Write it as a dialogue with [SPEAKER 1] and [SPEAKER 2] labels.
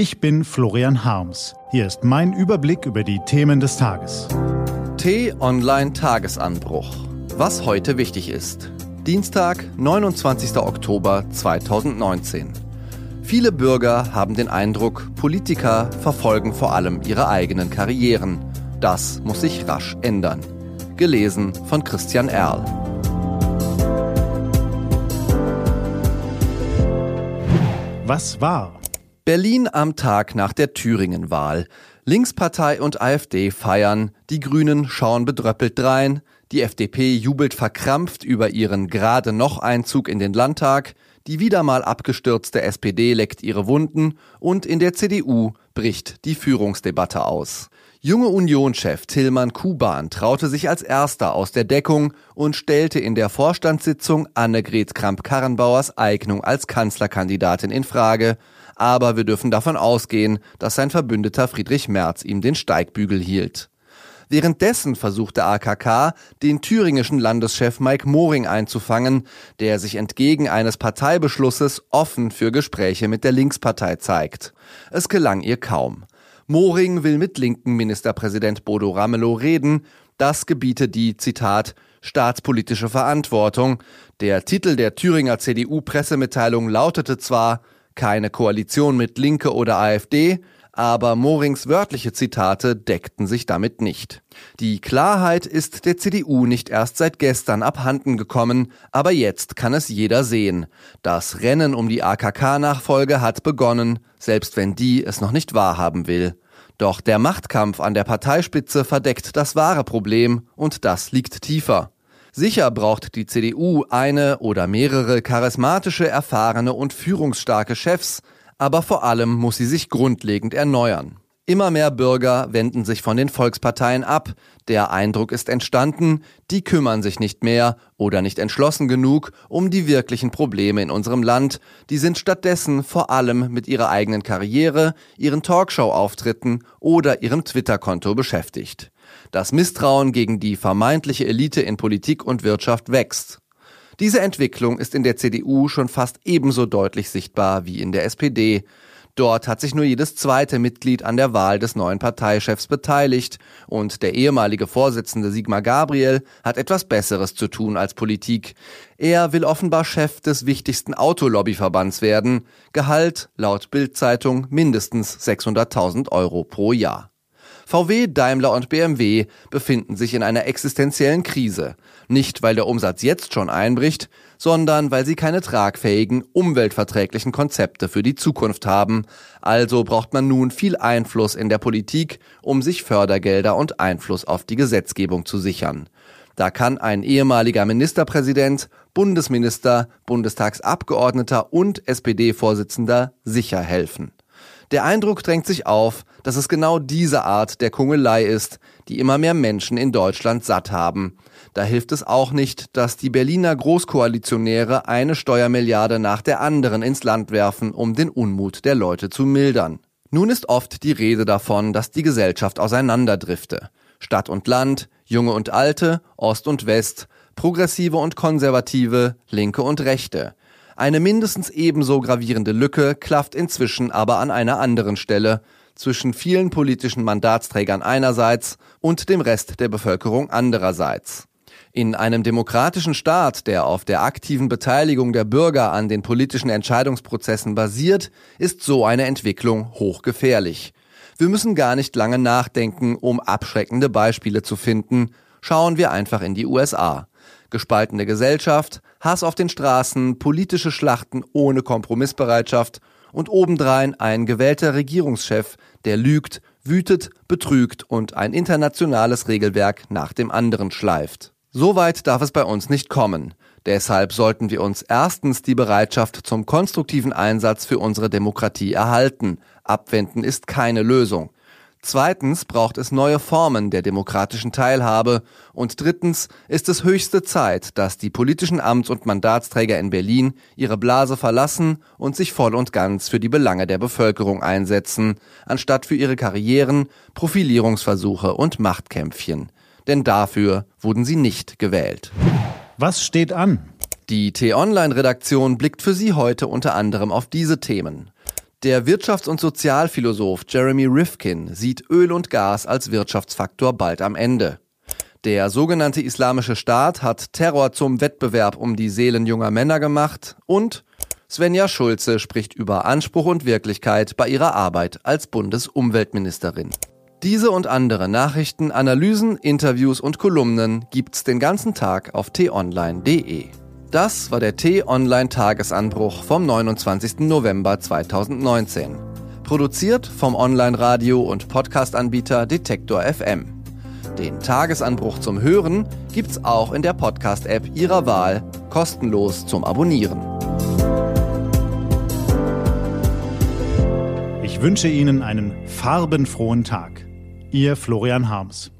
[SPEAKER 1] Ich bin Florian Harms. Hier ist mein Überblick über die Themen des Tages.
[SPEAKER 2] T-Online Tagesanbruch. Was heute wichtig ist. Dienstag, 29. Oktober 2019. Viele Bürger haben den Eindruck, Politiker verfolgen vor allem ihre eigenen Karrieren. Das muss sich rasch ändern. Gelesen von Christian Erl.
[SPEAKER 1] Was war?
[SPEAKER 2] Berlin am Tag nach der Thüringen-Wahl. Linkspartei und AfD feiern, die Grünen schauen bedröppelt drein, die FDP jubelt verkrampft über ihren gerade noch Einzug in den Landtag, die wieder mal abgestürzte SPD leckt ihre Wunden und in der CDU bricht die Führungsdebatte aus. Junge Unionchef Tillmann Kuban traute sich als erster aus der Deckung und stellte in der Vorstandssitzung Annegret Kramp-Karrenbauers Eignung als Kanzlerkandidatin in Frage. Aber wir dürfen davon ausgehen, dass sein Verbündeter Friedrich Merz ihm den Steigbügel hielt. Währenddessen versuchte AKK, den thüringischen Landeschef Mike Moring einzufangen, der sich entgegen eines Parteibeschlusses offen für Gespräche mit der Linkspartei zeigt. Es gelang ihr kaum. Moring will mit linken Ministerpräsident Bodo Ramelow reden. Das gebiete die, Zitat, staatspolitische Verantwortung. Der Titel der Thüringer CDU-Pressemitteilung lautete zwar keine Koalition mit Linke oder AfD, aber Morings wörtliche Zitate deckten sich damit nicht. Die Klarheit ist der CDU nicht erst seit gestern abhanden gekommen, aber jetzt kann es jeder sehen. Das Rennen um die AKK-Nachfolge hat begonnen, selbst wenn die es noch nicht wahrhaben will. Doch der Machtkampf an der Parteispitze verdeckt das wahre Problem und das liegt tiefer. Sicher braucht die CDU eine oder mehrere charismatische, erfahrene und führungsstarke Chefs, aber vor allem muss sie sich grundlegend erneuern. Immer mehr Bürger wenden sich von den Volksparteien ab. Der Eindruck ist entstanden, die kümmern sich nicht mehr oder nicht entschlossen genug um die wirklichen Probleme in unserem Land. Die sind stattdessen vor allem mit ihrer eigenen Karriere, ihren Talkshow-Auftritten oder ihrem Twitter-Konto beschäftigt. Das Misstrauen gegen die vermeintliche Elite in Politik und Wirtschaft wächst. Diese Entwicklung ist in der CDU schon fast ebenso deutlich sichtbar wie in der SPD. Dort hat sich nur jedes zweite Mitglied an der Wahl des neuen Parteichefs beteiligt und der ehemalige Vorsitzende Sigmar Gabriel hat etwas Besseres zu tun als Politik. Er will offenbar Chef des wichtigsten Autolobbyverbands werden. Gehalt laut Bildzeitung mindestens 600.000 Euro pro Jahr. VW, Daimler und BMW befinden sich in einer existenziellen Krise. Nicht, weil der Umsatz jetzt schon einbricht, sondern weil sie keine tragfähigen, umweltverträglichen Konzepte für die Zukunft haben. Also braucht man nun viel Einfluss in der Politik, um sich Fördergelder und Einfluss auf die Gesetzgebung zu sichern. Da kann ein ehemaliger Ministerpräsident, Bundesminister, Bundestagsabgeordneter und SPD-Vorsitzender sicher helfen. Der Eindruck drängt sich auf, dass es genau diese Art der Kungelei ist, die immer mehr Menschen in Deutschland satt haben. Da hilft es auch nicht, dass die Berliner Großkoalitionäre eine Steuermilliarde nach der anderen ins Land werfen, um den Unmut der Leute zu mildern. Nun ist oft die Rede davon, dass die Gesellschaft auseinanderdrifte. Stadt und Land, Junge und Alte, Ost und West, Progressive und Konservative, Linke und Rechte. Eine mindestens ebenso gravierende Lücke klafft inzwischen aber an einer anderen Stelle zwischen vielen politischen Mandatsträgern einerseits und dem Rest der Bevölkerung andererseits. In einem demokratischen Staat, der auf der aktiven Beteiligung der Bürger an den politischen Entscheidungsprozessen basiert, ist so eine Entwicklung hochgefährlich. Wir müssen gar nicht lange nachdenken, um abschreckende Beispiele zu finden. Schauen wir einfach in die USA gespaltene Gesellschaft, Hass auf den Straßen, politische Schlachten ohne Kompromissbereitschaft und obendrein ein gewählter Regierungschef, der lügt, wütet, betrügt und ein internationales Regelwerk nach dem anderen schleift. So weit darf es bei uns nicht kommen. Deshalb sollten wir uns erstens die Bereitschaft zum konstruktiven Einsatz für unsere Demokratie erhalten. Abwenden ist keine Lösung. Zweitens braucht es neue Formen der demokratischen Teilhabe. Und drittens ist es höchste Zeit, dass die politischen Amts- und Mandatsträger in Berlin ihre Blase verlassen und sich voll und ganz für die Belange der Bevölkerung einsetzen, anstatt für ihre Karrieren, Profilierungsversuche und Machtkämpfchen. Denn dafür wurden sie nicht gewählt.
[SPEAKER 1] Was steht an?
[SPEAKER 2] Die T-Online-Redaktion blickt für Sie heute unter anderem auf diese Themen. Der Wirtschafts- und Sozialphilosoph Jeremy Rifkin sieht Öl und Gas als Wirtschaftsfaktor bald am Ende. Der sogenannte Islamische Staat hat Terror zum Wettbewerb um die Seelen junger Männer gemacht und Svenja Schulze spricht über Anspruch und Wirklichkeit bei ihrer Arbeit als Bundesumweltministerin. Diese und andere Nachrichten, Analysen, Interviews und Kolumnen gibt's den ganzen Tag auf t-online.de. Das war der T-Online-Tagesanbruch vom 29. November 2019. Produziert vom Online-Radio- und Podcast-Anbieter Detektor FM. Den Tagesanbruch zum Hören gibt's auch in der Podcast-App Ihrer Wahl, kostenlos zum Abonnieren.
[SPEAKER 1] Ich wünsche Ihnen einen farbenfrohen Tag. Ihr Florian Harms.